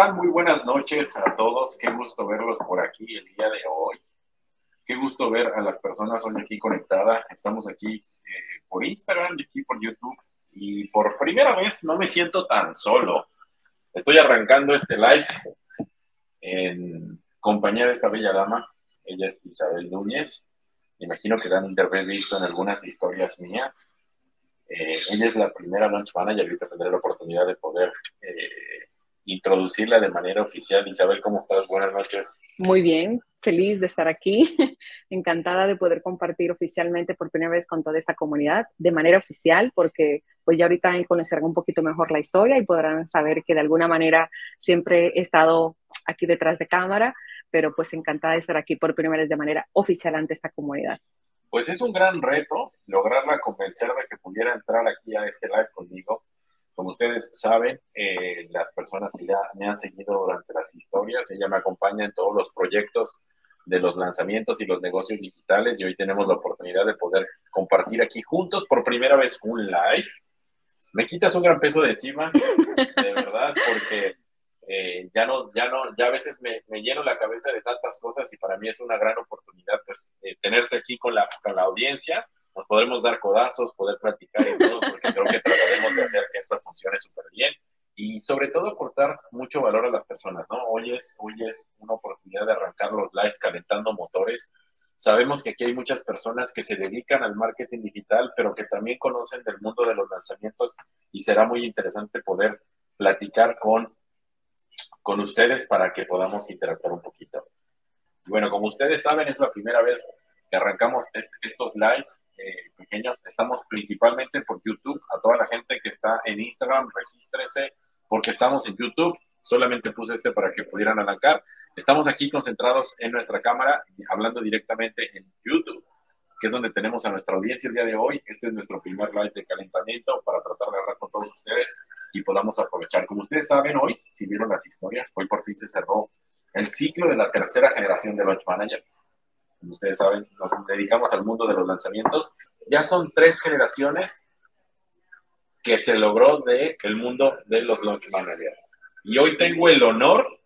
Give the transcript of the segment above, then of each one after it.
están? Muy buenas noches a todos. Qué gusto verlos por aquí el día de hoy. Qué gusto ver a las personas hoy aquí conectadas. Estamos aquí eh, por Instagram y aquí por YouTube. Y por primera vez no me siento tan solo. Estoy arrancando este live en compañía de esta bella dama. Ella es Isabel Núñez. Me imagino que la han visto en algunas historias mías. Eh, ella es la primera launch manager. Ahorita tendré la oportunidad de poder eh, introducirla de manera oficial. Isabel, ¿cómo estás? Buenas noches. Muy bien, feliz de estar aquí, encantada de poder compartir oficialmente por primera vez con toda esta comunidad, de manera oficial, porque pues ya ahorita conocerán un poquito mejor la historia y podrán saber que de alguna manera siempre he estado aquí detrás de cámara, pero pues encantada de estar aquí por primera vez de manera oficial ante esta comunidad. Pues es un gran reto lograrla convencer de que pudiera entrar aquí a este live conmigo como ustedes saben, eh, las personas que ya me han seguido durante las historias, ella me acompaña en todos los proyectos de los lanzamientos y los negocios digitales y hoy tenemos la oportunidad de poder compartir aquí juntos por primera vez un live. Me quitas un gran peso de encima, de verdad, porque eh, ya no, ya no, ya a veces me, lleno la cabeza de tantas cosas y para mí es una gran oportunidad, pues, eh, tenerte aquí con la, con la audiencia nos podremos dar codazos, poder platicar y todo, porque creo que trataremos de hacer que esto funcione súper bien y sobre todo aportar mucho valor a las personas, ¿no? Hoy es, hoy es una oportunidad de arrancar los live calentando motores. Sabemos que aquí hay muchas personas que se dedican al marketing digital, pero que también conocen del mundo de los lanzamientos y será muy interesante poder platicar con, con ustedes para que podamos interactuar un poquito. Bueno, como ustedes saben, es la primera vez que arrancamos estos lives eh, pequeños. Estamos principalmente por YouTube. A toda la gente que está en Instagram, regístrense porque estamos en YouTube. Solamente puse este para que pudieran arrancar. Estamos aquí concentrados en nuestra cámara, hablando directamente en YouTube, que es donde tenemos a nuestra audiencia el día de hoy. Este es nuestro primer live de calentamiento para tratar de hablar con todos ustedes y podamos aprovechar. Como ustedes saben, hoy, si vieron las historias, hoy por fin se cerró el ciclo de la tercera generación de Launch Manager como ustedes saben, nos dedicamos al mundo de los lanzamientos. Ya son tres generaciones que se logró de el mundo de los launch managers. Y hoy tengo el honor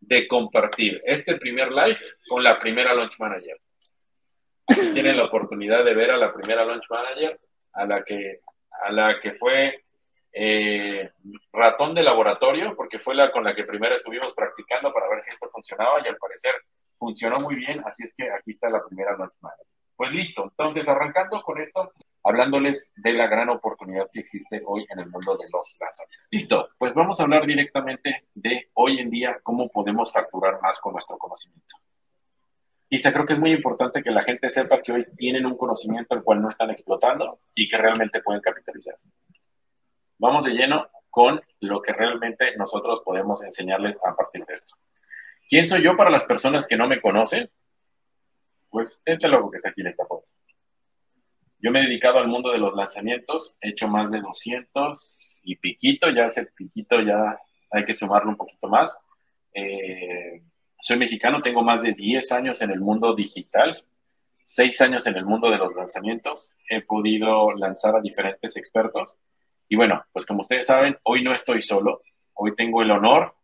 de compartir este primer live con la primera launch manager. tienen la oportunidad de ver a la primera launch manager, a la que, a la que fue eh, ratón de laboratorio, porque fue la con la que primero estuvimos practicando para ver si esto funcionaba y al parecer funcionó muy bien, así es que aquí está la primera noche Pues listo, entonces arrancando con esto, hablándoles de la gran oportunidad que existe hoy en el mundo de los lanzamientos. Listo, pues vamos a hablar directamente de hoy en día cómo podemos facturar más con nuestro conocimiento. Y se creo que es muy importante que la gente sepa que hoy tienen un conocimiento el cual no están explotando y que realmente pueden capitalizar. Vamos de lleno con lo que realmente nosotros podemos enseñarles a partir de esto. ¿Quién soy yo para las personas que no me conocen? Pues este logo que está aquí en esta foto. Yo me he dedicado al mundo de los lanzamientos, he hecho más de 200 y piquito, ya ese piquito ya hay que sumarlo un poquito más. Eh, soy mexicano, tengo más de 10 años en el mundo digital, 6 años en el mundo de los lanzamientos, he podido lanzar a diferentes expertos y bueno, pues como ustedes saben, hoy no estoy solo, hoy tengo el honor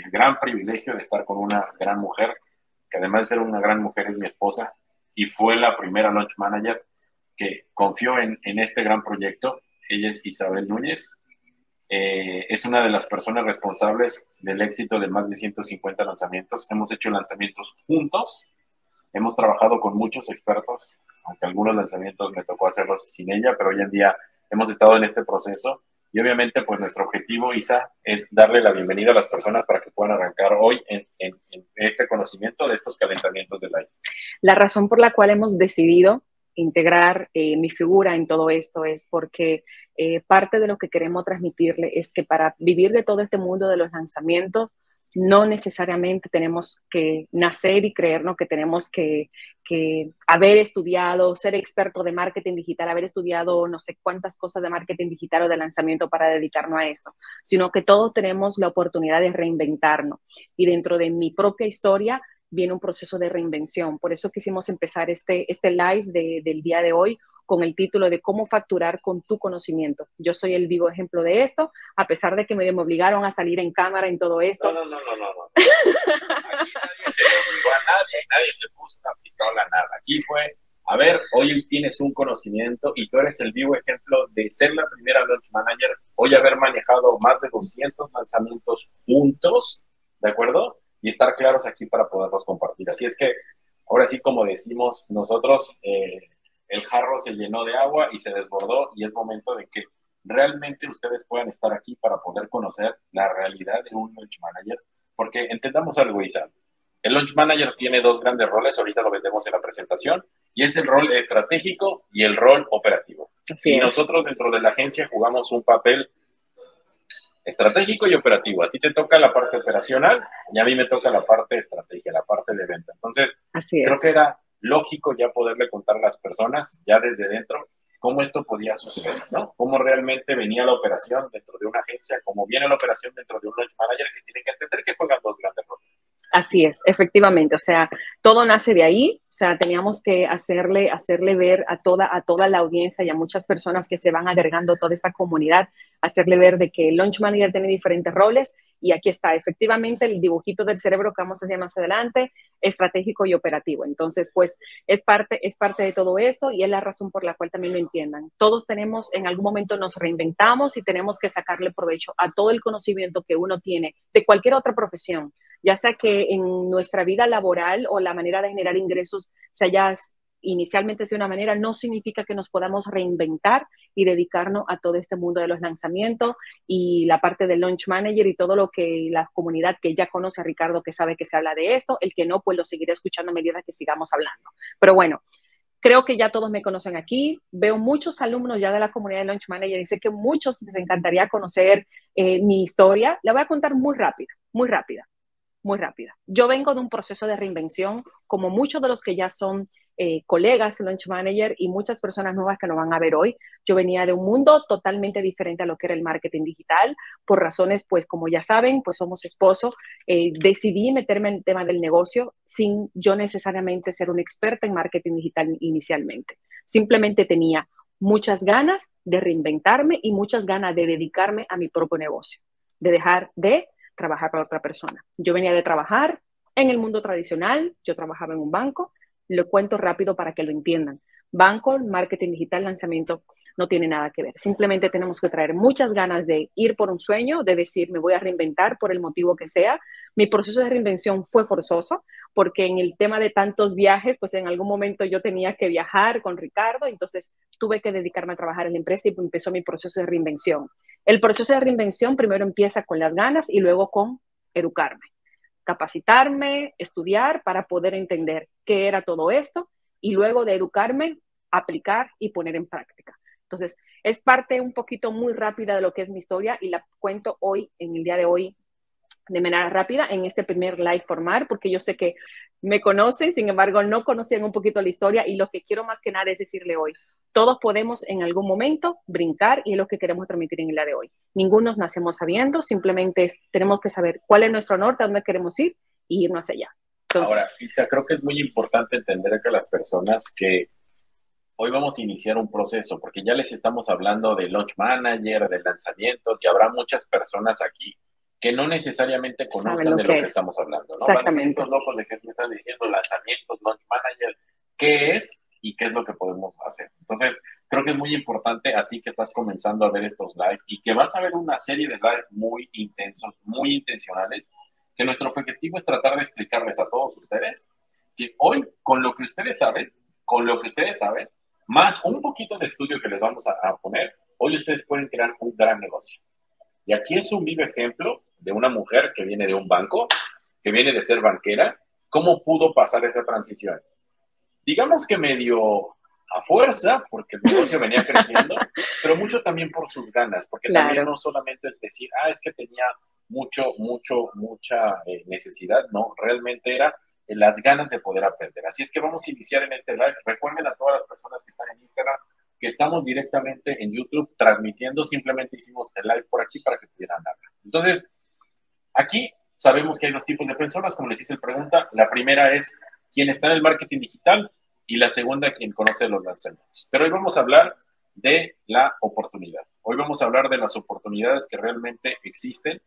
el gran privilegio de estar con una gran mujer, que además de ser una gran mujer es mi esposa y fue la primera launch manager que confió en, en este gran proyecto. Ella es Isabel Núñez. Eh, es una de las personas responsables del éxito de más de 150 lanzamientos. Hemos hecho lanzamientos juntos. Hemos trabajado con muchos expertos, aunque algunos lanzamientos me tocó hacerlos sin ella, pero hoy en día hemos estado en este proceso y obviamente, pues nuestro objetivo, Isa, es darle la bienvenida a las personas para que puedan arrancar hoy en, este conocimiento de estos calentamientos del aire. La razón por la cual hemos decidido integrar eh, mi figura en todo esto es porque eh, parte de lo que queremos transmitirle es que para vivir de todo este mundo de los lanzamientos, no necesariamente tenemos que nacer y creernos que tenemos que, haber estudiado, ser experto de marketing digital, haber estudiado no sé cuántas cosas de marketing digital o de lanzamiento para dedicarnos a esto, sino que todos tenemos la oportunidad de reinventarnos. Y dentro de mi propia historia viene un proceso de reinvención. Por eso quisimos empezar este, este live del día de hoy con el título de cómo facturar con tu conocimiento. Yo soy el vivo ejemplo de esto, a pesar de que me, obligaron a salir en cámara en todo esto. No, no, no, no, no. Aquí nadie se obligó a nadie, nadie se puso una pistola, nada. Aquí fue, a ver, hoy tienes un conocimiento y tú eres el vivo ejemplo de ser la primera launch manager, hoy haber manejado más de 200 lanzamientos juntos, ¿de acuerdo? Y estar claros aquí para poderlos compartir. Así es que, ahora sí, como decimos nosotros, eh, el jarro se llenó de agua y se desbordó y es momento de que realmente ustedes puedan estar aquí para poder conocer la realidad de un launch manager, porque entendamos algo, Isa. El launch manager tiene dos grandes roles, ahorita lo vendemos en la presentación, y es el rol estratégico y el rol operativo. y nosotros dentro de la agencia jugamos un papel estratégico y operativo. A ti te toca la parte operacional y a mí me toca la parte estratégica, la parte de venta. Entonces, creo que era lógico ya poderle contar a las personas ya desde dentro cómo esto podía suceder, ¿no? Cómo realmente venía la operación dentro de una agencia, cómo viene la operación dentro de un launch manager que tiene que entender que juegan dos grandes roles. Así es, efectivamente. O sea, todo nace de ahí. O sea, teníamos que hacerle, hacerle ver a toda, a toda la audiencia y a muchas personas que se van agregando toda esta comunidad, hacerle ver de que el Launch Manager tiene diferentes roles y aquí está, efectivamente, el dibujito del cerebro que vamos a hacer más adelante, estratégico y operativo. Entonces, pues, es parte, es parte de todo esto y es la razón por la cual también lo entiendan. Todos tenemos, en algún momento nos reinventamos y tenemos que sacarle provecho a todo el conocimiento que uno tiene de cualquier otra profesión ya sea que en nuestra vida laboral o la manera de generar ingresos se haya inicialmente de una manera, no significa que nos podamos reinventar y dedicarnos a todo este mundo de los lanzamientos y la parte del launch manager y todo lo que la comunidad que ya conoce a Ricardo, que sabe que se habla de esto, el que no, pues lo seguiré escuchando a medida que sigamos hablando. Pero bueno, creo que ya todos me conocen aquí. Veo muchos alumnos ya de la comunidad de Launch Manager y sé que muchos les encantaría conocer eh, mi historia. La voy a contar muy rápida, muy rápida muy rápida. Yo vengo de un proceso de reinvención, como muchos de los que ya son eh, colegas, launch manager y muchas personas nuevas que nos van a ver hoy. Yo venía de un mundo totalmente diferente a lo que era el marketing digital, por razones, pues como ya saben, pues somos esposos. Eh, decidí meterme en el tema del negocio sin yo necesariamente ser una experta en marketing digital inicialmente. Simplemente tenía muchas ganas de reinventarme y muchas ganas de dedicarme a mi propio negocio, de dejar de trabajar para otra persona. Yo venía de trabajar en el mundo tradicional, yo trabajaba en un banco, lo cuento rápido para que lo entiendan. Banco, marketing digital, lanzamiento, no tiene nada que ver. Simplemente tenemos que traer muchas ganas de ir por un sueño, de decir, me voy a reinventar por el motivo que sea. Mi proceso de reinvención fue forzoso porque en el tema de tantos viajes, pues en algún momento yo tenía que viajar con Ricardo, entonces tuve que dedicarme a trabajar en la empresa y empezó mi proceso de reinvención. El proceso de reinvención primero empieza con las ganas y luego con educarme, capacitarme, estudiar para poder entender qué era todo esto y luego de educarme, aplicar y poner en práctica. Entonces, es parte un poquito muy rápida de lo que es mi historia y la cuento hoy, en el día de hoy, de manera rápida en este primer live formar, porque yo sé que me conocen, sin embargo, no conocían un poquito la historia y lo que quiero más que nada es decirle hoy, todos podemos en algún momento brincar y es lo que queremos transmitir en el día de hoy. Ninguno nos nacemos sabiendo, simplemente tenemos que saber cuál es nuestro norte, a dónde queremos ir y irnos allá. Ahora, Isa, creo que es muy importante entender que las personas que hoy vamos a iniciar un proceso, porque ya les estamos hablando de launch manager, de lanzamientos, y habrá muchas personas aquí que no necesariamente conozcan de lo que estamos hablando, ¿no? Exactamente. Van a locos de que me están diciendo lanzamientos, launch manager, qué es y qué es lo que podemos hacer. Entonces, creo que es muy importante a ti que estás comenzando a ver estos live y que vas a ver una serie de live muy intensos, muy intencionales, que nuestro objetivo es tratar de explicarles a todos ustedes que hoy, con lo que ustedes saben, con lo que ustedes saben, más un poquito de estudio que les vamos a, a poner, hoy ustedes pueden crear un gran negocio. Y aquí es un vivo ejemplo de una mujer que viene de un banco, que viene de ser banquera, ¿cómo pudo pasar esa transición? Digamos que medio a fuerza, porque el negocio venía creciendo, pero mucho también por sus ganas, porque también no solamente es decir, ah, es que tenía mucho, mucho, mucha eh, necesidad, no, realmente era eh, las ganas de poder aprender. Así es que vamos a iniciar en este live. Recuerden a todas las personas que están en Instagram que estamos directamente en YouTube transmitiendo, simplemente hicimos el live por aquí para que pudieran hablar. Entonces, Aquí sabemos que hay dos tipos de personas, como les hice el pregunta. La primera es quien está en el marketing digital y la segunda quien conoce los lanzamientos. Pero hoy vamos a hablar de la oportunidad. Hoy vamos a hablar de las oportunidades que realmente existen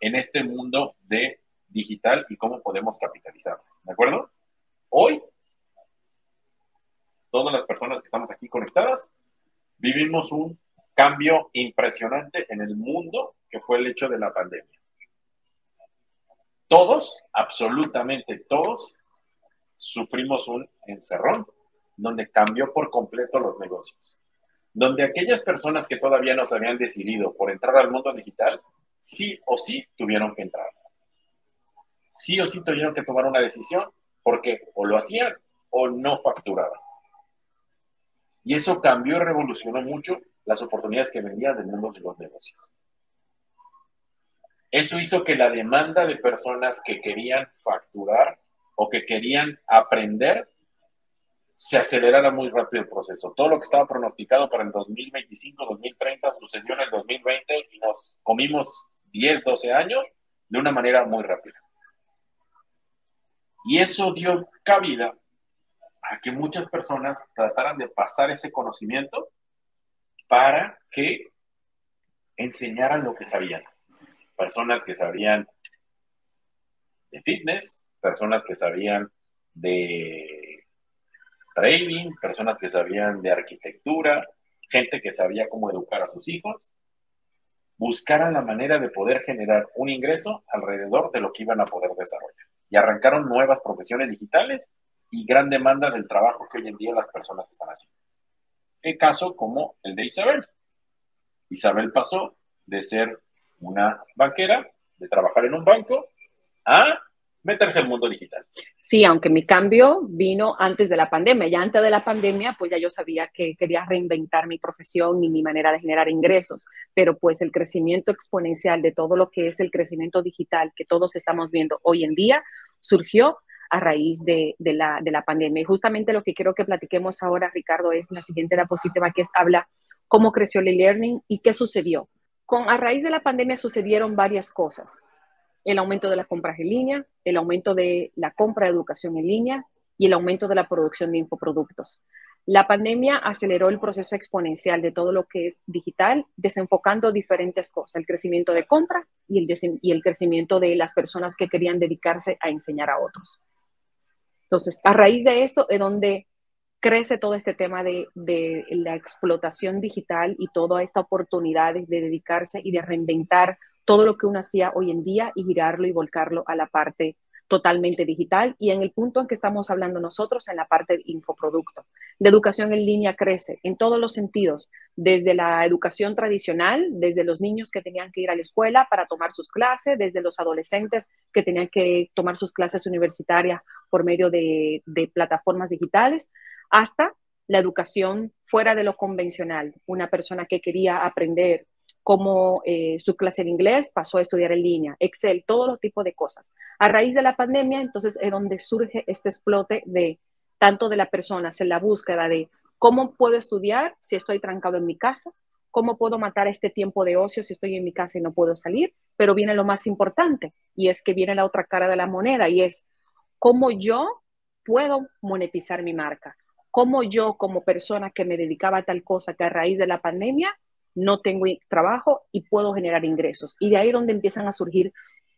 en este mundo de digital y cómo podemos capitalizarlas. ¿De acuerdo? Hoy, todas las personas que estamos aquí conectadas, vivimos un cambio impresionante en el mundo que fue el hecho de la pandemia. Todos, absolutamente todos, sufrimos un encerrón donde cambió por completo los negocios. Donde aquellas personas que todavía no se habían decidido por entrar al mundo digital, sí o sí tuvieron que entrar. Sí o sí tuvieron que tomar una decisión porque o lo hacían o no facturaban. Y eso cambió y revolucionó mucho las oportunidades que venían del mundo de los negocios. Eso hizo que la demanda de personas que querían facturar o que querían aprender se acelerara muy rápido el proceso. Todo lo que estaba pronosticado para el 2025, 2030 sucedió en el 2020 y nos comimos 10, 12 años de una manera muy rápida. Y eso dio cabida a que muchas personas trataran de pasar ese conocimiento para que enseñaran lo que sabían. Personas que sabían de fitness, personas que sabían de trading, personas que sabían de arquitectura, gente que sabía cómo educar a sus hijos, buscaran la manera de poder generar un ingreso alrededor de lo que iban a poder desarrollar. Y arrancaron nuevas profesiones digitales y gran demanda del trabajo que hoy en día las personas están haciendo. El caso como el de Isabel. Isabel pasó de ser una banquera, de trabajar en un banco, a meterse al mundo digital. Sí, aunque mi cambio vino antes de la pandemia. Ya antes de la pandemia, pues ya yo sabía que quería reinventar mi profesión y mi manera de generar ingresos, pero pues el crecimiento exponencial de todo lo que es el crecimiento digital que todos estamos viendo hoy en día surgió a raíz de, la, de la pandemia. Y justamente lo que quiero que platiquemos ahora, Ricardo, es la siguiente diapositiva que es, habla cómo creció el e-learning y qué sucedió. Con, a raíz de la pandemia sucedieron varias cosas el aumento de las compras en línea, el aumento de la compra de educación en línea y el aumento de la producción de infoproductos. La pandemia aceleró el proceso exponencial de todo lo que es digital, desenfocando diferentes cosas, el crecimiento de compra y el crecimiento de las personas que querían dedicarse a enseñar a otros. Entonces, a raíz de esto es donde crece todo este tema de, de la explotación digital y toda esta oportunidad de dedicarse y de reinventar todo lo que uno hacía hoy en día y girarlo y volcarlo a la parte totalmente digital y en el punto en que estamos hablando nosotros, en la parte de infoproducto. La educación en línea crece en todos los sentidos, desde la educación tradicional, desde los niños que tenían que ir a la escuela para tomar sus clases, desde los adolescentes que tenían que tomar sus clases universitarias por medio de, de plataformas digitales, hasta la educación fuera de lo convencional. Una persona que quería aprender como eh, su clase de inglés pasó a estudiar en línea, Excel, todo los tipos de cosas. A raíz de la pandemia, entonces es donde surge este explote de tanto de la persona, en la búsqueda de cómo puedo estudiar si estoy trancado en mi casa, cómo puedo matar este tiempo de ocio si estoy en mi casa y no puedo salir, pero viene lo más importante y es que viene la otra cara de la moneda y es cómo yo puedo monetizar mi marca, cómo yo como persona que me dedicaba a tal cosa que a raíz de la pandemia no tengo trabajo y puedo generar ingresos. Y de ahí donde empiezan a surgir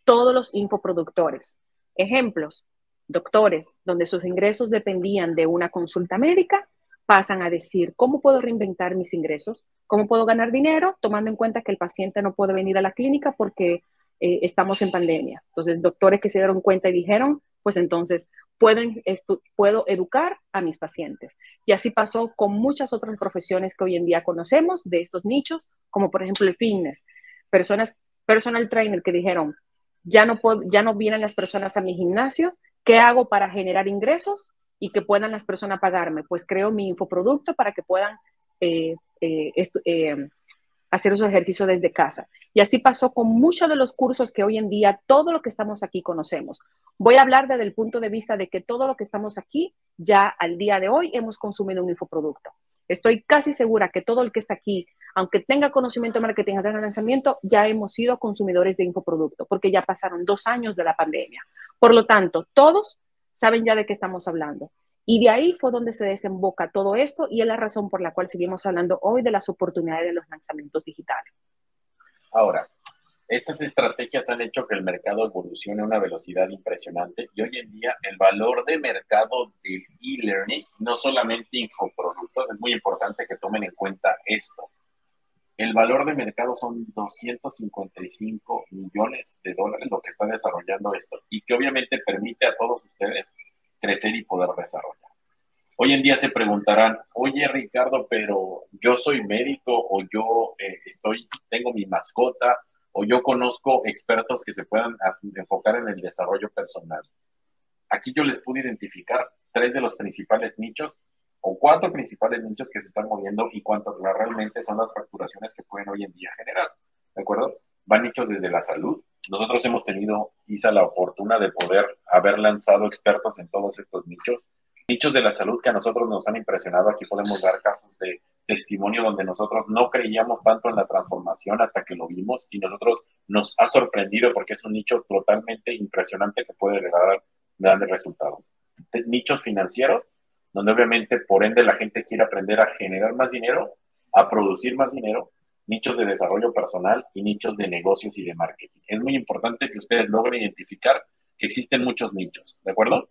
todos los infoproductores. Ejemplos, doctores, donde sus ingresos dependían de una consulta médica, pasan a decir, ¿cómo puedo reinventar mis ingresos? ¿Cómo puedo ganar dinero? Tomando en cuenta que el paciente no puede venir a la clínica porque eh, estamos en pandemia. Entonces, doctores que se dieron cuenta y dijeron, pues entonces puedo educar a mis pacientes. Y así pasó con muchas otras profesiones que hoy en día conocemos de estos nichos, como por ejemplo el fitness. Personas, personal trainer que dijeron, ya no, ya no vienen las personas a mi gimnasio, ¿qué hago para generar ingresos y que puedan las personas pagarme? Pues creo mi infoproducto para que puedan eh, eh, eh hacer esos ejercicios desde casa. Y así pasó con muchos de los cursos que hoy en día todo lo que estamos aquí conocemos. Voy a hablar desde el punto de vista de que todo lo que estamos aquí ya al día de hoy hemos consumido un infoproducto. Estoy casi segura que todo el que está aquí, aunque tenga conocimiento de marketing de lanzamiento, ya hemos sido consumidores de infoproducto, porque ya pasaron dos años de la pandemia. Por lo tanto, todos saben ya de qué estamos hablando. Y de ahí fue donde se desemboca todo esto y es la razón por la cual seguimos hablando hoy de las oportunidades de los lanzamientos digitales. Ahora, estas estrategias han hecho que el mercado evolucione a una velocidad impresionante y hoy en día el valor de mercado del e-learning, no solamente infoproductos, es muy importante que tomen en cuenta esto. El valor de mercado son 255 millones de dólares lo que está desarrollando esto y que obviamente permite a todos ustedes crecer y poder desarrollar. Hoy en día se preguntarán, oye Ricardo, pero yo soy médico o yo eh, estoy, tengo mi mascota o yo conozco expertos que se puedan enfocar en el desarrollo personal. Aquí yo les pude identificar tres de los principales nichos o cuatro principales nichos que se están moviendo y cuánto realmente son las facturaciones que pueden hoy en día generar. ¿De acuerdo? Van nichos desde la salud. Nosotros hemos tenido, Isa, la fortuna de poder haber lanzado expertos en todos estos nichos. Nichos de la salud que a nosotros nos han impresionado. Aquí podemos dar casos de testimonio donde nosotros no creíamos tanto en la transformación hasta que lo vimos y nosotros nos ha sorprendido porque es un nicho totalmente impresionante que puede dar grandes resultados. Nichos financieros, donde obviamente por ende la gente quiere aprender a generar más dinero, a producir más dinero, nichos de desarrollo personal y nichos de negocios y de marketing. Es muy importante que ustedes logren identificar que existen muchos nichos, ¿de acuerdo?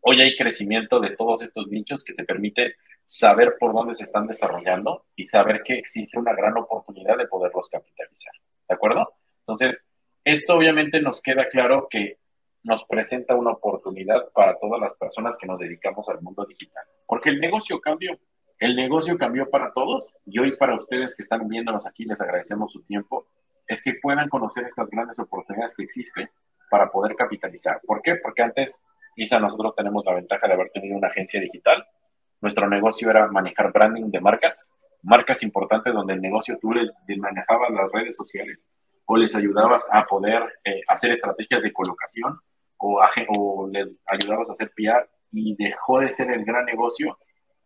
Hoy hay crecimiento de todos estos nichos que te permiten saber por dónde se están desarrollando y saber que existe una gran oportunidad de poderlos capitalizar. ¿De acuerdo? Entonces, esto obviamente nos queda claro que nos presenta una oportunidad para todas las personas que nos dedicamos al mundo digital. Porque el negocio cambió. El negocio cambió para todos y hoy para ustedes que están viéndonos aquí, les agradecemos su tiempo, es que puedan conocer estas grandes oportunidades que existen para poder capitalizar. ¿Por qué? Porque antes, quizá nosotros tenemos la ventaja de haber tenido una agencia digital. Nuestro negocio era manejar branding de marcas, marcas importantes donde el negocio tú les manejabas las redes sociales o les ayudabas a poder eh, hacer estrategias de colocación o, les ayudabas a hacer PR y dejó de ser el gran negocio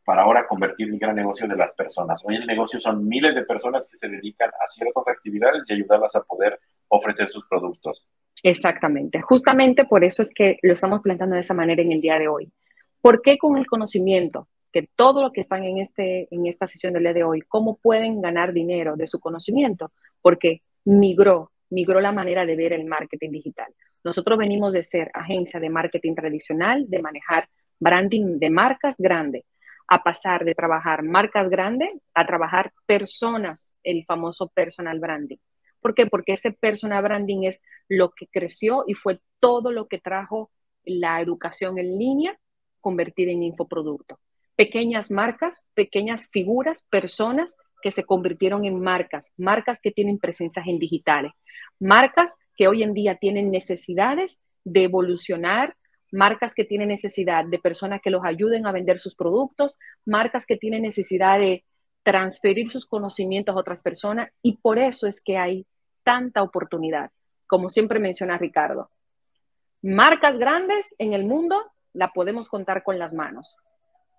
para ahora convertir el gran negocio de las personas. Hoy el negocio son miles de personas que se dedican a ciertas actividades y ayudarlas a poder ofrecer sus productos. Exactamente. Justamente por eso es que lo estamos planteando de esa manera en el día de hoy. ¿Por qué con el conocimiento? Que todo lo que están en, este, en esta sesión del día de hoy, ¿cómo pueden ganar dinero de su conocimiento? Porque migró, migró la manera de ver el marketing digital. Nosotros venimos de ser agencia de marketing tradicional, de manejar branding de marcas grandes, a pasar de trabajar marcas grandes a trabajar personas, el famoso personal branding. ¿Por qué? Porque ese personal branding es lo que creció y fue todo lo que trajo la educación en línea convertida en infoproducto. Pequeñas marcas, pequeñas figuras, personas que se convirtieron en marcas, marcas que tienen presencias en digitales, marcas que hoy en día tienen necesidades de evolucionar, marcas que tienen necesidad de personas que los ayuden a vender sus productos, marcas que tienen necesidad de transferir sus conocimientos a otras personas y por eso es que hay tanta oportunidad, como siempre menciona Ricardo. Marcas grandes en el mundo la podemos contar con las manos.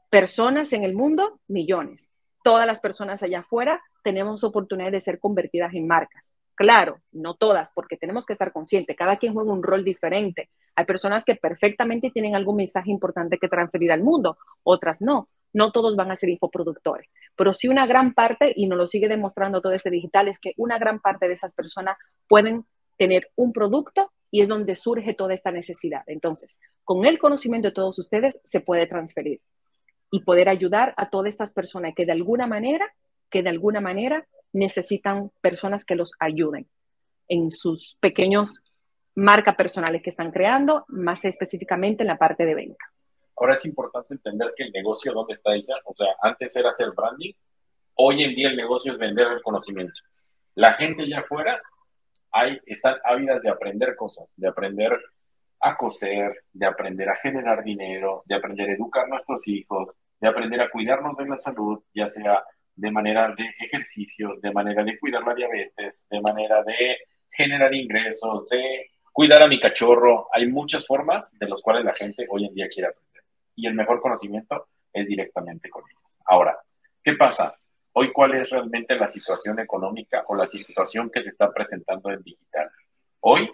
Personas en el mundo, millones. Todas las personas allá afuera tenemos oportunidad de ser convertidas en marcas. Claro, no todas, porque tenemos que estar conscientes, cada quien juega un rol diferente. Hay personas que perfectamente tienen algún mensaje importante que transferir al mundo, otras no. No todos van a ser infoproductores, pero sí una gran parte, y nos lo sigue demostrando todo este digital, es que una gran parte de esas personas pueden tener un producto y es donde surge toda esta necesidad. Entonces, con el conocimiento de todos ustedes se puede transferir y poder ayudar a todas estas personas que de alguna manera, que de alguna manera necesitan personas que los ayuden en sus pequeños marcas personales que están creando, más específicamente en la parte de venta. Ahora es importante entender que el negocio, ¿dónde está Isa? O sea, antes era hacer branding, hoy en día el negocio es vender el conocimiento. La gente ya afuera hay, están ávidas de aprender cosas, de aprender a coser, de aprender a generar dinero, de aprender a educar a nuestros hijos, de aprender a cuidarnos de la salud, ya sea de manera de ejercicios, de manera de cuidar la diabetes, de manera de generar ingresos, de cuidar a mi cachorro. Hay muchas formas de las cuales la gente hoy en día quiere aprender. Y el mejor conocimiento es directamente con ellos. Ahora, ¿qué pasa? Hoy, ¿cuál es realmente la situación económica o la situación que se está presentando en digital? Hoy,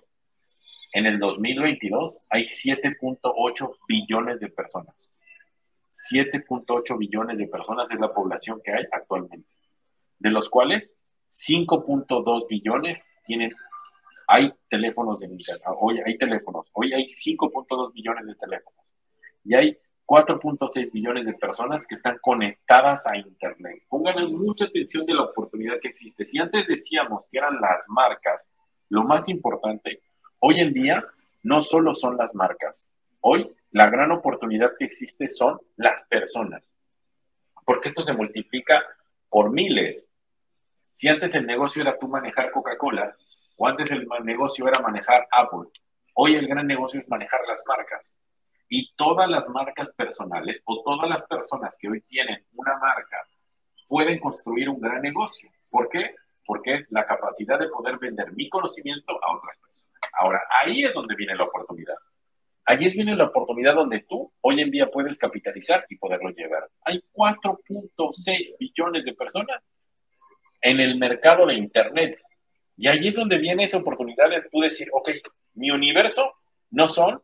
en el 2022, hay 7.8 billones de personas 7.8 billones de personas es la población que hay actualmente, de los cuales 5.2 billones tienen, hay teléfonos de internet, hoy hay teléfonos, hoy hay 5.2 billones de teléfonos y hay 4.6 billones de personas que están conectadas a Internet. Pongan mucha atención de la oportunidad que existe. Si antes decíamos que eran las marcas lo más importante, hoy en día no solo son las marcas. Hoy la gran oportunidad que existe son las personas. Porque esto se multiplica por miles. Si antes el negocio era tú manejar Coca-Cola, o antes el negocio era manejar Apple, hoy el gran negocio es manejar las marcas. Y todas las marcas personales o todas las personas que hoy tienen una marca pueden construir un gran negocio. ¿Por qué? Porque es la capacidad de poder vender mi conocimiento a otras personas. Ahora, ahí es donde viene la oportunidad. Ahí es viene la oportunidad donde tú hoy en día puedes capitalizar y poderlo llevar. Hay 4.6 billones de personas en el mercado de Internet. Y ahí es donde viene esa oportunidad de tú decir, ok, mi universo no son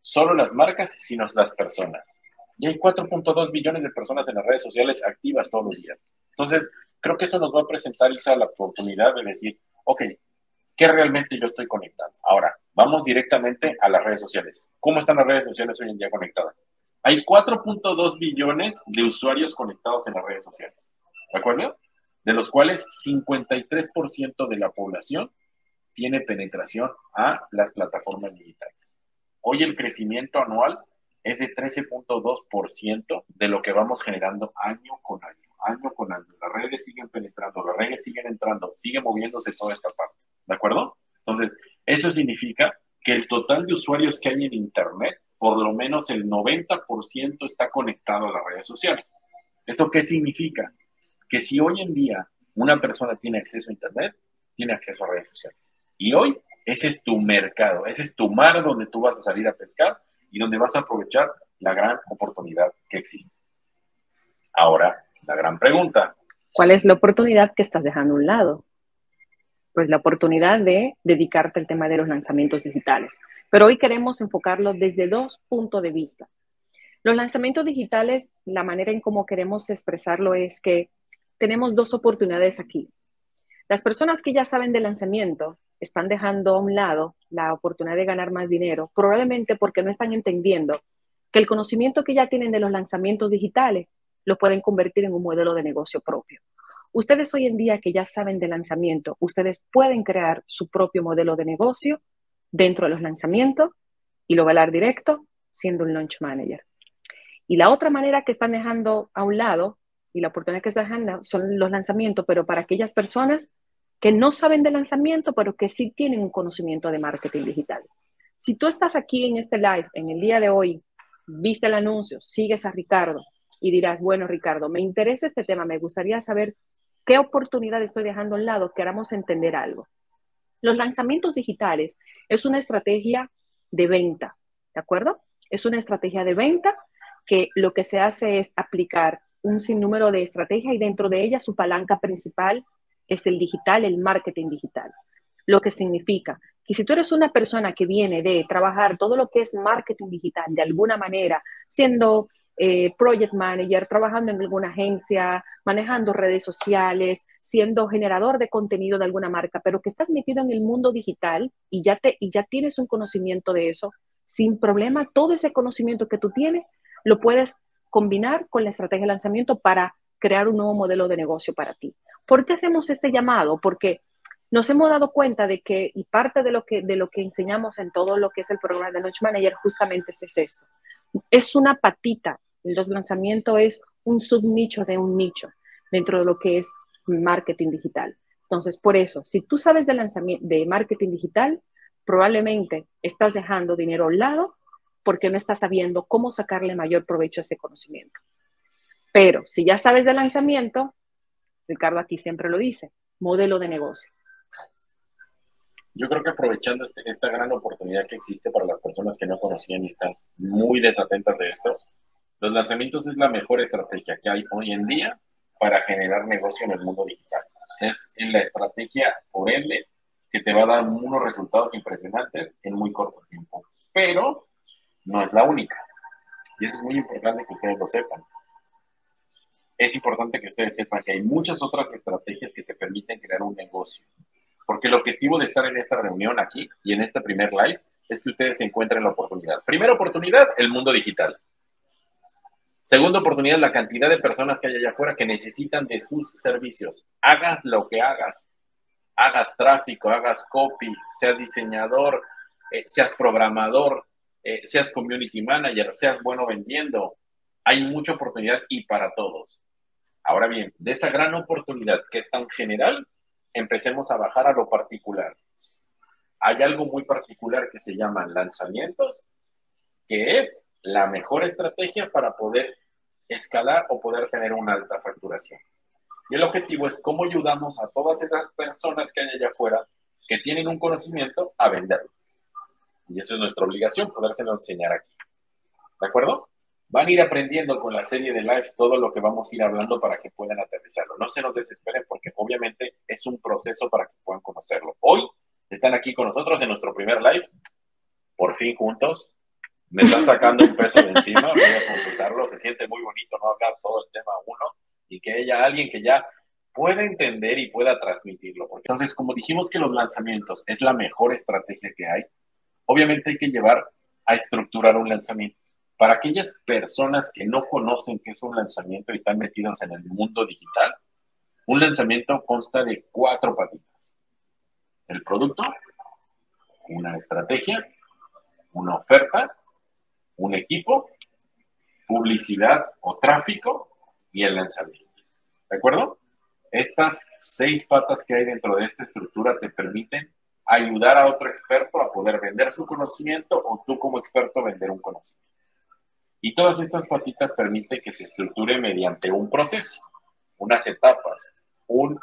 solo las marcas, sino las personas. Y hay 4.2 billones de personas en las redes sociales activas todos los días. Entonces, creo que eso nos va a presentar, Isa, la oportunidad de decir, ok, ¿qué realmente yo estoy conectando? Ahora, vamos directamente a las redes sociales. ¿Cómo están las redes sociales hoy en día conectadas? Hay 4.2 billones de usuarios conectados en las redes sociales. ¿De acuerdo? De los cuales 53% de la población tiene penetración a las plataformas digitales. Hoy el crecimiento anual es de 13.2% de lo que vamos generando año con año, año con año. Las redes siguen penetrando, las redes siguen entrando, sigue moviéndose toda esta parte. ¿De acuerdo? Entonces, eso significa que el total de usuarios que hay en Internet, por lo menos el 90% está conectado a las redes sociales. ¿Eso qué significa? Que si hoy en día una persona tiene acceso a Internet, tiene acceso a redes sociales. Y hoy ese es tu mercado, ese es tu mar donde tú vas a salir a pescar y donde vas a aprovechar la gran oportunidad que existe. Ahora, la gran pregunta. ¿Cuál es la oportunidad que estás dejando a un lado? Pues la oportunidad de dedicarte al tema de los lanzamientos digitales. Pero hoy queremos enfocarlo desde dos puntos de vista. Los lanzamientos digitales, la manera en cómo queremos expresarlo es que tenemos dos oportunidades aquí. Las personas que ya saben de lanzamiento están dejando a un lado la oportunidad de ganar más dinero, probablemente porque no están entendiendo que el conocimiento que ya tienen de los lanzamientos digitales lo pueden convertir en un modelo de negocio propio. Ustedes hoy en día que ya saben de lanzamiento, ustedes pueden crear su propio modelo de negocio dentro de los lanzamientos y lo valar directo siendo un launch manager. Y la otra manera que están dejando a un lado y la oportunidad que están dejando son los lanzamientos, pero para aquellas personas que no saben de lanzamiento, pero que sí tienen un conocimiento de marketing digital. Si tú estás aquí en este live, en el día de hoy, viste el anuncio, sigues a Ricardo y dirás, bueno, Ricardo, me interesa este tema, me gustaría saber qué oportunidad estoy dejando a un lado, queramos entender algo. Los lanzamientos digitales es una estrategia de venta, ¿de acuerdo? Es una estrategia de venta que lo que se hace es aplicar un sinnúmero de estrategias y dentro de ella su palanca principal es el digital, el marketing digital. Lo que significa que si tú eres una persona que viene de trabajar todo lo que es marketing digital de alguna manera, siendo eh, project manager, trabajando en alguna agencia, manejando redes sociales, siendo generador de contenido de alguna marca, pero que estás metido en el mundo digital y ya, te, y ya tienes un conocimiento de eso, sin problema, todo ese conocimiento que tú tienes lo puedes combinar con la estrategia de lanzamiento para crear un nuevo modelo de negocio para ti. ¿Por qué hacemos este llamado? Porque nos hemos dado cuenta de que, y parte de lo que, de lo que enseñamos en todo lo que es el programa de Launch Manager justamente es esto. Es una patita. Los lanzamientos es un subnicho de un nicho dentro de lo que es marketing digital. Entonces, por eso, si tú sabes de, de marketing digital, probablemente estás dejando dinero a un lado porque no estás sabiendo cómo sacarle mayor provecho a ese conocimiento. Pero si ya sabes de lanzamiento, Ricardo aquí siempre lo dice, modelo de negocio. Yo creo que aprovechando este, esta gran oportunidad que existe para las personas que no conocían y están muy desatentas de esto, los lanzamientos es la mejor estrategia que hay hoy en día para generar negocio en el mundo digital. Es la estrategia, por ende, que te va a dar unos resultados impresionantes en muy corto tiempo. Pero no es la única. Y eso es muy importante que ustedes lo sepan. Es importante que ustedes sepan que hay muchas otras estrategias que te permiten crear un negocio. Porque el objetivo de estar en esta reunión aquí y en este primer live es que ustedes encuentren la oportunidad. Primera oportunidad, el mundo digital. Segunda oportunidad, la cantidad de personas que hay allá afuera que necesitan de sus servicios. Hagas lo que hagas. Hagas tráfico, hagas copy, seas diseñador, eh, seas programador, eh, seas community manager, seas bueno vendiendo. Hay mucha oportunidad y para todos. Ahora bien, de esa gran oportunidad que es tan general, empecemos a bajar a lo particular. Hay algo muy particular que se llama lanzamientos, que es la mejor estrategia para poder escalar o poder tener una alta facturación. Y el objetivo es cómo ayudamos a todas esas personas que hay allá afuera que tienen un conocimiento a venderlo. Y eso es nuestra obligación, podérselo enseñar aquí. ¿De acuerdo? Van a ir aprendiendo con la serie de live todo lo que vamos a ir hablando para que puedan aterrizarlo. No se nos desesperen porque obviamente es un proceso para que puedan conocerlo. Hoy están aquí con nosotros en nuestro primer live, por fin juntos. Me están sacando un peso de encima, voy a confesarlo. Se siente muy bonito no hablar todo el tema uno y que haya alguien que ya pueda entender y pueda transmitirlo. Porque entonces, como dijimos que los lanzamientos es la mejor estrategia que hay, obviamente hay que llevar a estructurar un lanzamiento. Para aquellas personas que no conocen qué es un lanzamiento y están metidos en el mundo digital, un lanzamiento consta de cuatro patitas. El producto, una estrategia, una oferta, un equipo, publicidad o tráfico y el lanzamiento. ¿De acuerdo? Estas seis patas que hay dentro de esta estructura te permiten ayudar a otro experto a poder vender su conocimiento o tú como experto vender un conocimiento. Y todas estas patitas permiten que se estructure mediante un proceso, unas etapas, un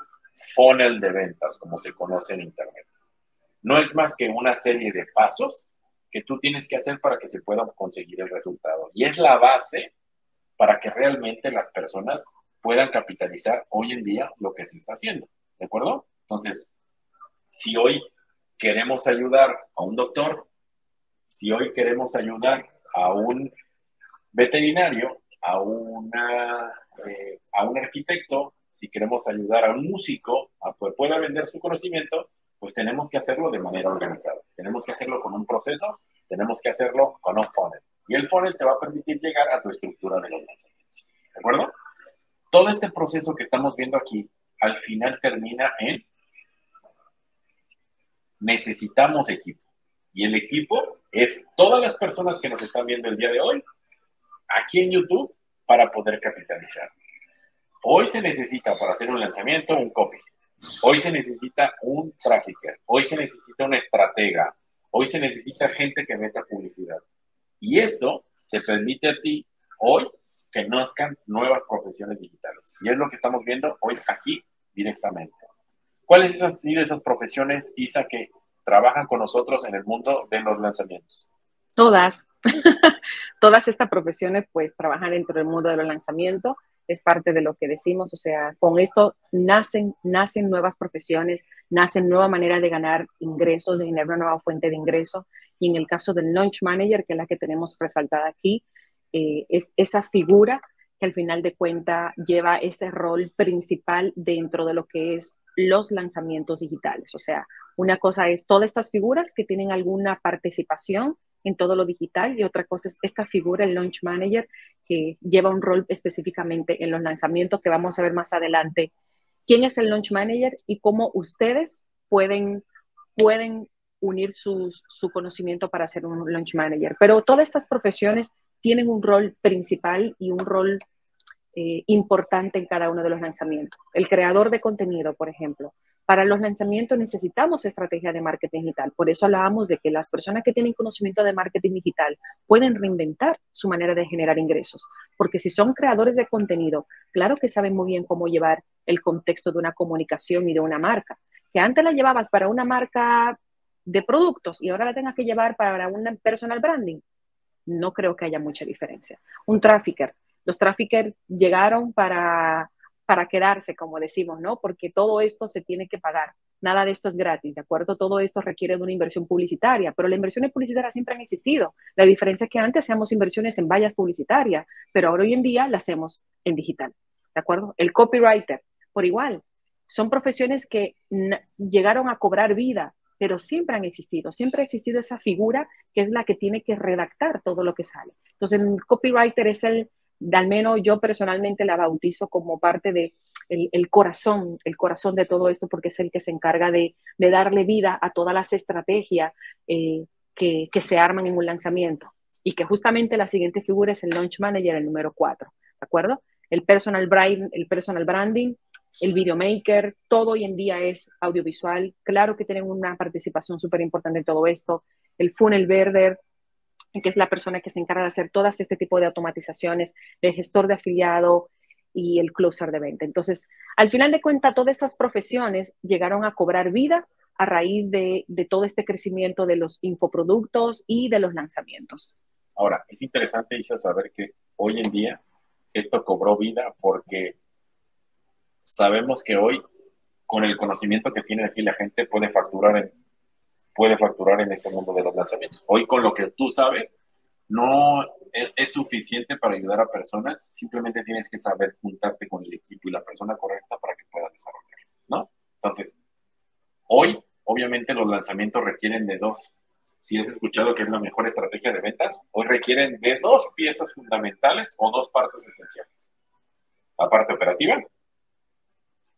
funnel de ventas, como se conoce en Internet. No es más que una serie de pasos que tú tienes que hacer para que se pueda conseguir el resultado. Y es la base para que realmente las personas puedan capitalizar hoy en día lo que se está haciendo. ¿De acuerdo? Entonces, si hoy queremos ayudar a un doctor, si hoy queremos ayudar a un veterinario, a, una, eh, a un arquitecto, si queremos ayudar a un músico a que pueda vender su conocimiento, pues tenemos que hacerlo de manera organizada. Tenemos que hacerlo con un proceso, tenemos que hacerlo con un funnel. Y el funnel te va a permitir llegar a tu estructura de los lanzamientos. ¿De acuerdo? Todo este proceso que estamos viendo aquí, al final termina en necesitamos equipo. Y el equipo es todas las personas que nos están viendo el día de hoy aquí en YouTube para poder capitalizar. Hoy se necesita para hacer un lanzamiento un copy. Hoy se necesita un trafficker. Hoy se necesita una estratega. Hoy se necesita gente que meta publicidad. Y esto te permite a ti hoy que nazcan nuevas profesiones digitales. Y es lo que estamos viendo hoy aquí directamente. ¿Cuáles han sido esas profesiones, Isa, que trabajan con nosotros en el mundo de los lanzamientos? Todas. Todas estas profesiones pues trabajan dentro del mundo de los lanzamientos. Es parte de lo que decimos. O sea, con esto nacen, nacen nuevas profesiones, nacen nueva manera de ganar ingresos, de generar una nueva fuente de ingresos. Y en el caso del Launch Manager, que es la que tenemos resaltada aquí, eh, es esa figura que al final de cuenta lleva ese rol principal dentro de lo que es los lanzamientos digitales. O sea, una cosa es todas estas figuras que tienen alguna participación en todo lo digital y otra cosa es esta figura, el Launch Manager, que lleva un rol específicamente en los lanzamientos que vamos a ver más adelante. ¿Quién es el Launch Manager y cómo ustedes pueden, pueden unir su conocimiento para ser un Launch Manager? Pero todas estas profesiones tienen un rol principal y un rol eh, importante en cada uno de los lanzamientos. El creador de contenido, por ejemplo. Para los lanzamientos necesitamos estrategia de marketing digital. Por eso hablábamos de que las personas que tienen conocimiento de marketing digital pueden reinventar su manera de generar ingresos. Porque si son creadores de contenido, claro que saben muy bien cómo llevar el contexto de una comunicación y de una marca. Que antes la llevabas para una marca de productos y ahora la tengas que llevar para un personal branding. No creo que haya mucha diferencia. Un trafficker los traffickers llegaron para, para quedarse, como decimos, ¿no? Porque todo esto se tiene que pagar. Nada de esto es gratis, ¿de acuerdo? Todo esto requiere de una inversión publicitaria, pero las inversiones publicitarias siempre han existido. La diferencia es que antes hacíamos inversiones en vallas publicitarias, pero ahora hoy en día las hacemos en digital, ¿de acuerdo? El copywriter, por igual, son profesiones que llegaron a cobrar vida, pero siempre han existido, siempre ha existido esa figura que es la que tiene que redactar todo lo que sale. Entonces, el copywriter es el, al menos yo personalmente la bautizo como parte de el, corazón, el corazón de todo esto, porque es el que se encarga de, darle vida a todas las estrategias eh, que, se arman en un lanzamiento. Y que justamente la siguiente figura es el launch manager, el número 4, ¿de acuerdo? El personal, brand, el personal branding, el videomaker, todo hoy en día es audiovisual. Claro que tienen una participación súper importante en todo esto. El funnel verde, que es la persona que se encarga de hacer todas este tipo de automatizaciones, el gestor de afiliado, y el closer de venta. Entonces, al final de cuentas, todas estas profesiones llegaron a cobrar vida a raíz de, todo este crecimiento de los infoproductos y de los lanzamientos. Ahora, es interesante, Isa, saber que hoy en día esto cobró vida porque sabemos que hoy, con el conocimiento que tiene aquí la gente, puede facturar en, puede facturar en este mundo de los lanzamientos. Hoy, con lo que tú sabes, no es, suficiente para ayudar a personas, simplemente tienes que saber juntarte con el equipo y la persona correcta para que puedas desarrollar, ¿no? Entonces, hoy, obviamente, los lanzamientos requieren de dos. Si has escuchado que es la mejor estrategia de ventas, hoy requieren de dos piezas fundamentales o dos partes esenciales. La parte operativa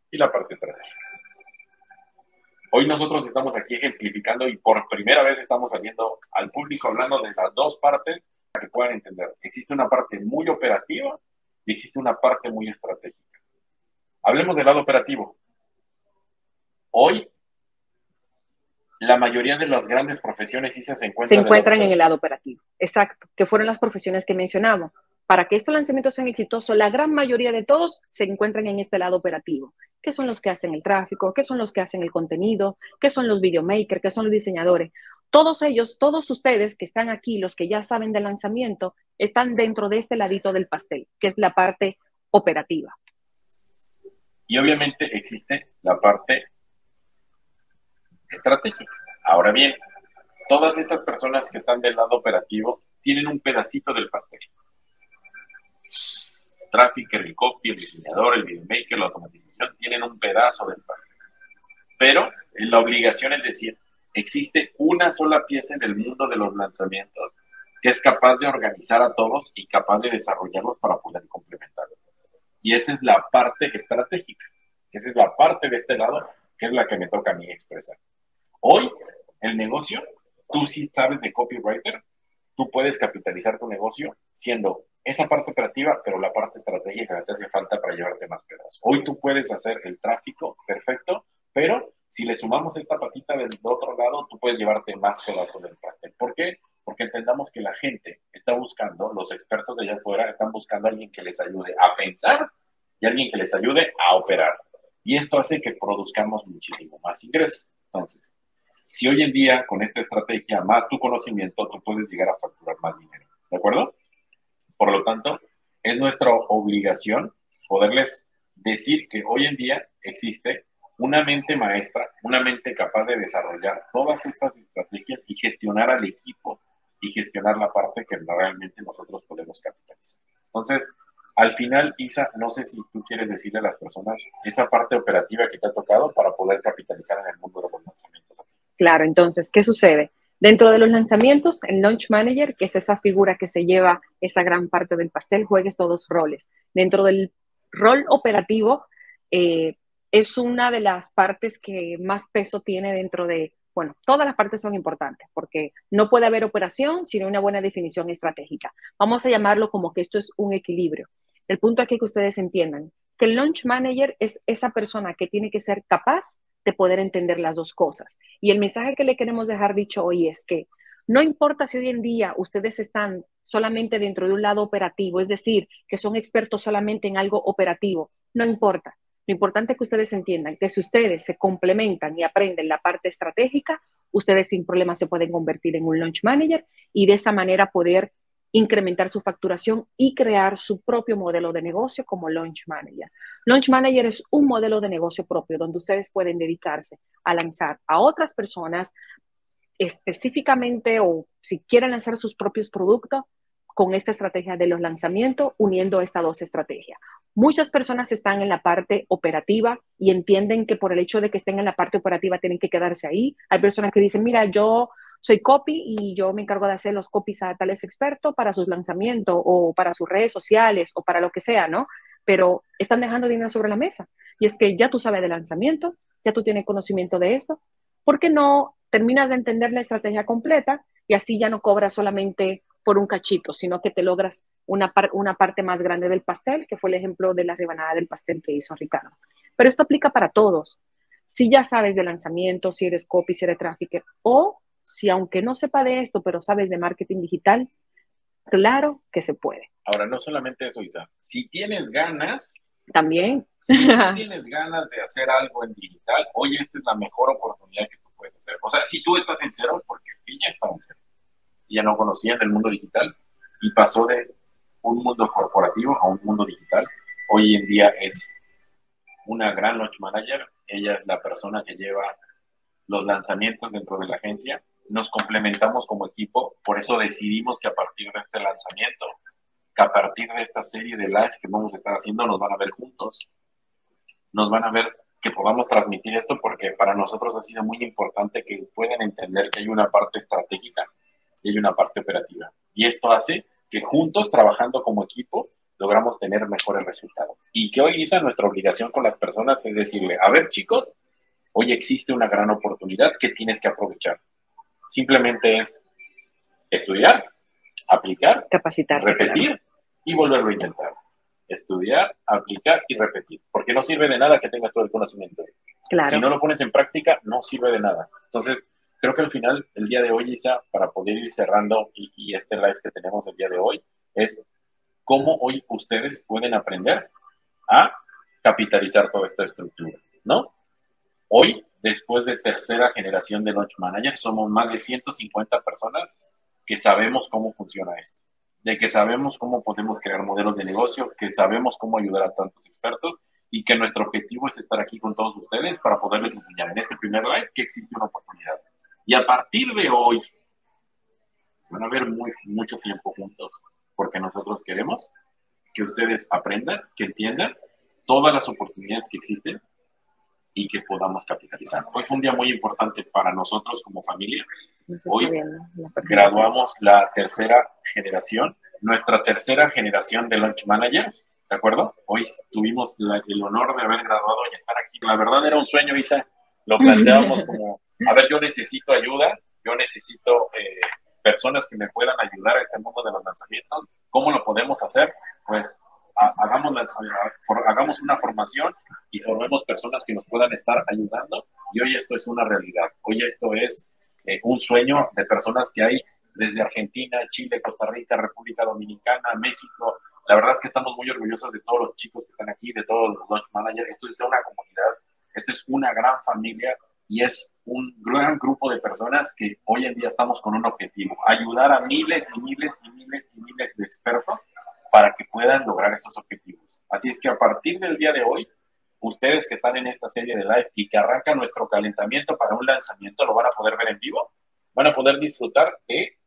y la parte estratégica. Hoy nosotros estamos aquí ejemplificando y por primera vez estamos saliendo al público hablando de las dos partes para que puedan entender. Existe una parte muy operativa y existe una parte muy estratégica. Hablemos del lado operativo. Hoy, la mayoría de las grandes profesiones se encuentran, se encuentran en el lado operativo. Exacto, que fueron las profesiones que mencionamos para que estos lanzamientos sean exitosos, la gran mayoría de todos se encuentran en este lado operativo. ¿Qué son los que hacen el tráfico? ¿Qué son los que hacen el contenido? ¿Qué son los videomakers? ¿Qué son los diseñadores? Todos ellos, todos ustedes que están aquí, los que ya saben del lanzamiento, están dentro de este ladito del pastel, que es la parte operativa. Y obviamente existe la parte estratégica. Ahora bien, todas estas personas que están del lado operativo tienen un pedacito del pastel trafficker, el copy, el diseñador, el videomaker, la automatización, tienen un pedazo del pastel. Pero la obligación es decir, existe una sola pieza en el mundo de los lanzamientos que es capaz de organizar a todos y capaz de desarrollarlos para poder complementarlos. Y esa es la parte estratégica. Esa es la parte de este lado que es la que me toca a mí expresar. Hoy, el negocio, tú sí sabes de copywriter, tú puedes capitalizar tu negocio siendo esa parte operativa, pero la parte estratégica te hace falta para llevarte más pedazos. Hoy tú puedes hacer el tráfico perfecto, pero si le sumamos esta patita del otro lado, tú puedes llevarte más pedazos del pastel. ¿Por qué? Porque entendamos que la gente está buscando, los expertos de allá afuera están buscando a alguien que les ayude a pensar y alguien que les ayude a operar. Y esto hace que produzcamos muchísimo más ingresos. Entonces, si hoy en día con esta estrategia más tu conocimiento, tú puedes llegar a facturar más dinero. ¿De acuerdo? Por lo tanto, es nuestra obligación poderles decir que hoy en día existe una mente maestra, una mente capaz de desarrollar todas estas estrategias y gestionar al equipo y gestionar la parte que realmente nosotros podemos capitalizar. Entonces, al final, Isa, no sé si tú quieres decirle a las personas esa parte operativa que te ha tocado para poder capitalizar en el mundo de lanzamientos. Claro, entonces, ¿qué sucede? Dentro de los lanzamientos, el Launch Manager, que es esa figura que se lleva esa gran parte del pastel, juega estos dos roles. Dentro del rol operativo, eh, es una de las partes que más peso tiene dentro de, bueno, todas las partes son importantes porque no puede haber operación sin una buena definición estratégica. Vamos a llamarlo como que esto es un equilibrio. El punto aquí que ustedes entiendan que el launch manager es esa persona que tiene que ser capaz de poder entender las dos cosas. Y el mensaje que le queremos dejar dicho hoy es que no importa si hoy en día ustedes están solamente dentro de un lado operativo, es decir, que son expertos solamente en algo operativo, no importa. Lo importante es que ustedes entiendan que si ustedes se complementan y aprenden la parte estratégica, ustedes sin problema se pueden convertir en un launch manager y de esa manera poder incrementar su facturación y crear su propio modelo de negocio como Launch Manager. Launch Manager es un modelo de negocio propio donde ustedes pueden dedicarse a lanzar a otras personas específicamente o si quieren lanzar sus propios productos con esta estrategia de los lanzamientos, uniendo estas dos estrategias. Muchas personas están en la parte operativa y entienden que por el hecho de que estén en la parte operativa tienen que quedarse ahí. Hay personas que dicen, mira, yo soy copy y yo me encargo de hacer los copies a tales expertos para sus lanzamientos o para sus redes sociales o para lo que sea, ¿no? Pero están dejando dinero sobre la mesa. Y es que ya tú sabes de lanzamiento, ya tú tienes conocimiento de esto. ¿Por qué no terminas de entender la estrategia completa y así ya no cobras solamente por un cachito, sino que te logras una, una parte más grande del pastel, que fue el ejemplo de la rebanada del pastel que hizo Ricardo. Pero esto aplica para todos. Si ya sabes de lanzamiento, si eres copy, si eres trafficker, o si aunque no sepa de esto, pero sabes de marketing digital, claro que se puede. Ahora, no solamente eso, Isa, si tienes ganas, también. Si tienes ganas de hacer algo en digital, hoy esta es la mejor oportunidad que tú puedes hacer. O sea, si tú estás en cero, porque ella estaba en cero, ella no conocía el mundo digital y pasó de un mundo corporativo a un mundo digital. Hoy en día es una gran launch manager, ella es la persona que lleva los lanzamientos dentro de la agencia nos complementamos como equipo, por eso decidimos que a partir de este lanzamiento, que a partir de esta serie de live que vamos a estar haciendo, nos van a ver juntos, nos van a ver que podamos transmitir esto, porque para nosotros ha sido muy importante que puedan entender que hay una parte estratégica y hay una parte operativa. Y esto hace que juntos, trabajando como equipo, logramos tener mejores resultados. Y que hoy, Isa, nuestra obligación con las personas es decirle, a ver chicos, hoy existe una gran oportunidad que tienes que aprovechar. Simplemente es estudiar, aplicar, capacitarse, repetir y volverlo a intentar. Estudiar, aplicar y repetir. Porque no sirve de nada que tengas todo el conocimiento. Si no lo pones en práctica, no sirve de nada. Entonces, creo que al final, el día de hoy, Isa, para poder ir cerrando y, y este live que tenemos el día de hoy, es cómo hoy ustedes pueden aprender a capitalizar toda esta estructura, ¿no? Hoy después de tercera generación de Launch Manager, somos más de 150 personas que sabemos cómo funciona esto, de que sabemos cómo podemos crear modelos de negocio, que sabemos cómo ayudar a tantos expertos y que nuestro objetivo es estar aquí con todos ustedes para poderles enseñar en este primer live que existe una oportunidad. Y a partir de hoy, van a haber muy, mucho tiempo juntos, porque nosotros queremos que ustedes aprendan, que entiendan todas las oportunidades que existen y que podamos capitalizar. Hoy fue un día muy importante para nosotros como familia. Hoy graduamos la tercera generación, nuestra tercera generación de Launch Managers, ¿de acuerdo? Hoy tuvimos el honor de haber graduado y estar aquí. La verdad era un sueño, Isa. Lo planteamos como, a ver, yo necesito ayuda, yo necesito eh, personas que me puedan ayudar a este mundo de los lanzamientos. ¿Cómo lo podemos hacer? Pues hagamos, una formación y formemos personas que nos puedan estar ayudando. Y hoy esto es una realidad. Hoy esto es eh, un sueño de personas que hay desde Argentina, Chile, Costa Rica, República Dominicana, México. La verdad es que estamos muy orgullosos de todos los chicos que están aquí, de todos los launch managers. Esto es una comunidad, esto es una gran familia y es un gran grupo de personas que hoy en día estamos con un objetivo, ayudar a miles y miles y miles y miles de expertos para que puedan lograr esos objetivos. Así es que a partir del día de hoy, ustedes que están en esta serie de live y que arranca nuestro calentamiento para un lanzamiento, lo van a poder ver en vivo, van a poder disfrutar de,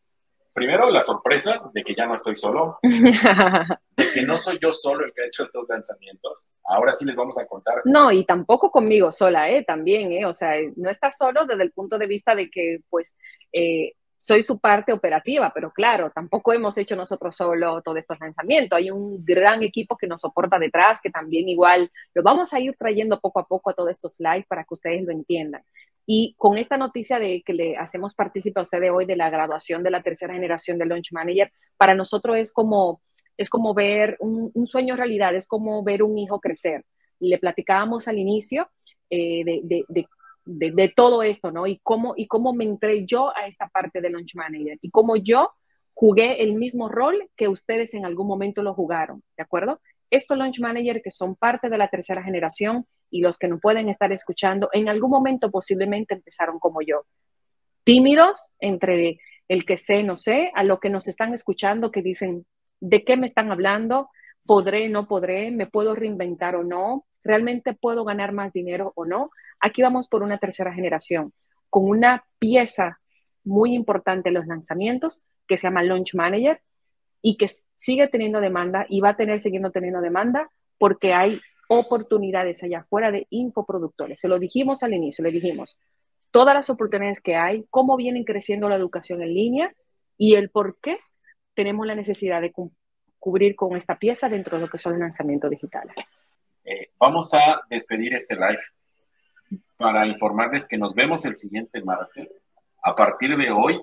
primero, la sorpresa de que ya no estoy solo, de que no soy yo solo el que ha hecho estos lanzamientos. Ahora sí les vamos a contar. No, y tampoco conmigo sola, ¿eh? También, ¿eh? O sea, no estás solo desde el punto de vista de que, pues, eh, soy su parte operativa, pero claro, tampoco hemos hecho nosotros solo todos estos lanzamientos. Hay un gran equipo que nos soporta detrás, que también igual lo vamos a ir trayendo poco a poco a todos estos live para que ustedes lo entiendan. Y con esta noticia de que le hacemos partícipe a ustedes hoy de la graduación de la tercera generación de Launch Manager, para nosotros es como, es como ver un, sueño realidad, es como ver un hijo crecer. Le platicábamos al inicio eh, de, de, de, de, todo esto, ¿no? Y cómo, y cómo me entré yo a esta parte de Launch Manager y cómo yo jugué el mismo rol que ustedes en algún momento lo jugaron, ¿de acuerdo? Estos Launch Manager que son parte de la tercera generación y los que no pueden estar escuchando, en algún momento posiblemente empezaron como yo, tímidos entre el que sé, no sé, a lo que nos están escuchando que dicen, ¿de qué me están hablando? ¿Podré, no podré? ¿Me puedo reinventar o no? ¿Realmente puedo ganar más dinero o no? Aquí vamos por una tercera generación, con una pieza muy importante en los lanzamientos que se llama Launch Manager y que sigue teniendo demanda y va a tener siguiendo teniendo demanda porque hay oportunidades allá afuera de infoproductores. Se lo dijimos al inicio, le dijimos todas las oportunidades que hay, cómo vienen creciendo la educación en línea y el por qué tenemos la necesidad de cubrir con esta pieza dentro de lo que son los lanzamientos digitales. Eh, vamos a despedir este live para informarles que nos vemos el siguiente martes. A partir de hoy,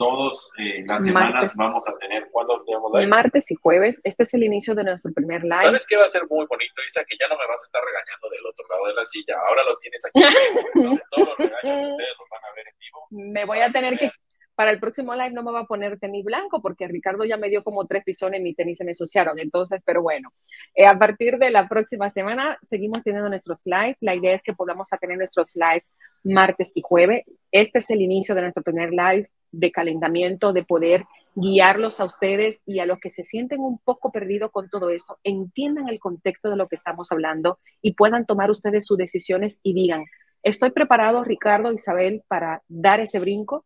todos eh, las semanas vamos a tener, ¿cuándo tenemos live? Martes y jueves, este es el inicio de nuestro primer live. ¿Sabes qué va a ser muy bonito, Isa? Que ya no me vas a estar regañando del otro lado de la silla, ahora lo tienes aquí. todos los regaños ustedes los van a ver en vivo. Me voy a tener que para el próximo live no me va a poner tenis blanco porque Ricardo ya me dio como tres pisones y mi tenis se me ensuciaron. Entonces, pero bueno, eh, a partir de la próxima semana seguimos teniendo nuestros live. La idea es que podamos a tener nuestros live martes y jueves. Este es el inicio de nuestro primer live de calentamiento, de poder guiarlos a ustedes y a los que se sienten un poco perdidos con todo esto, entiendan el contexto de lo que estamos hablando y puedan tomar ustedes sus decisiones y digan, estoy preparado, Ricardo, Isabel, para dar ese brinco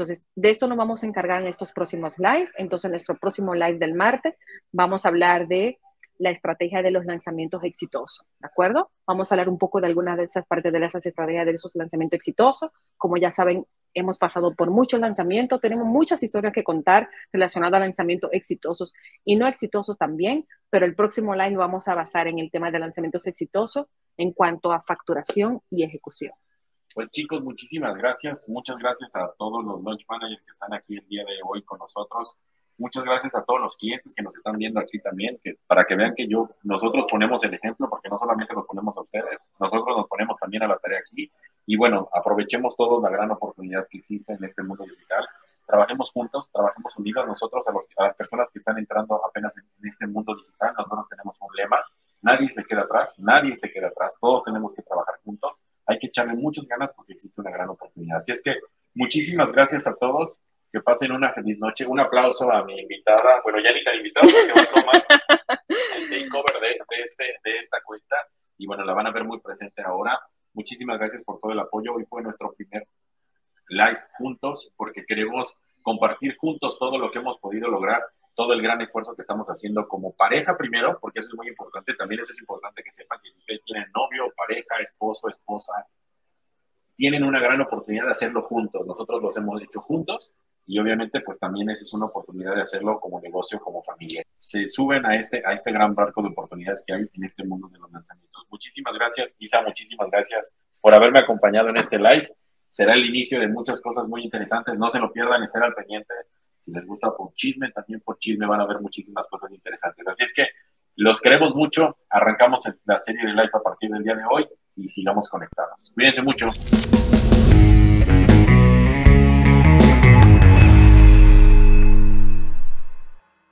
entonces, de esto nos vamos a encargar en estos próximos live. Entonces, en nuestro próximo live del martes vamos a hablar de la estrategia de los lanzamientos exitosos, ¿de acuerdo? Vamos a hablar un poco de algunas de esas partes de esas estrategias de esos lanzamientos exitosos. Como ya saben, hemos pasado por muchos lanzamientos, tenemos muchas historias que contar relacionadas a lanzamientos exitosos y no exitosos también, pero el próximo live vamos a basar en el tema de lanzamientos exitosos en cuanto a facturación y ejecución. Pues chicos, muchísimas gracias. Muchas gracias a todos los launch managers que están aquí el día de hoy con nosotros. Muchas gracias a todos los clientes que nos están viendo aquí también, que para que vean que yo, nosotros ponemos el ejemplo, porque no solamente lo ponemos a ustedes, nosotros nos ponemos también a la tarea aquí. Y bueno, aprovechemos todos la gran oportunidad que existe en este mundo digital. Trabajemos juntos, trabajemos unidos. Nosotros, a, los, a las personas que están entrando apenas en, en este mundo digital, nosotros tenemos un lema. Nadie se queda atrás, nadie se queda atrás. Todos tenemos que trabajar juntos hay que echarle muchas ganas porque existe una gran oportunidad. Así es que muchísimas gracias a todos. Que pasen una feliz noche. Un aplauso a mi invitada. Bueno, ya ni tan invitada porque va a tomar el takeover de, este, de esta cuenta. Y bueno, la van a ver muy presente ahora. Muchísimas gracias por todo el apoyo. Hoy fue nuestro primer live juntos porque queremos compartir juntos todo lo que hemos podido lograr todo el gran esfuerzo que estamos haciendo como pareja primero, porque eso es muy importante, también eso es importante que sepan que si ustedes tienen novio, pareja, esposo, esposa, tienen una gran oportunidad de hacerlo juntos. Nosotros los hemos hecho juntos y obviamente pues también esa es una oportunidad de hacerlo como negocio, como familia. Se suben a este, a este gran barco de oportunidades que hay en este mundo de los lanzamientos. Muchísimas gracias, Isa, muchísimas gracias por haberme acompañado en este live. Será el inicio de muchas cosas muy interesantes. No se lo pierdan, estén al pendiente si les gusta por chisme, también por chisme van a ver muchísimas cosas interesantes. Así es que los queremos mucho. Arrancamos la serie de live a partir del día de hoy y sigamos conectados. Cuídense mucho.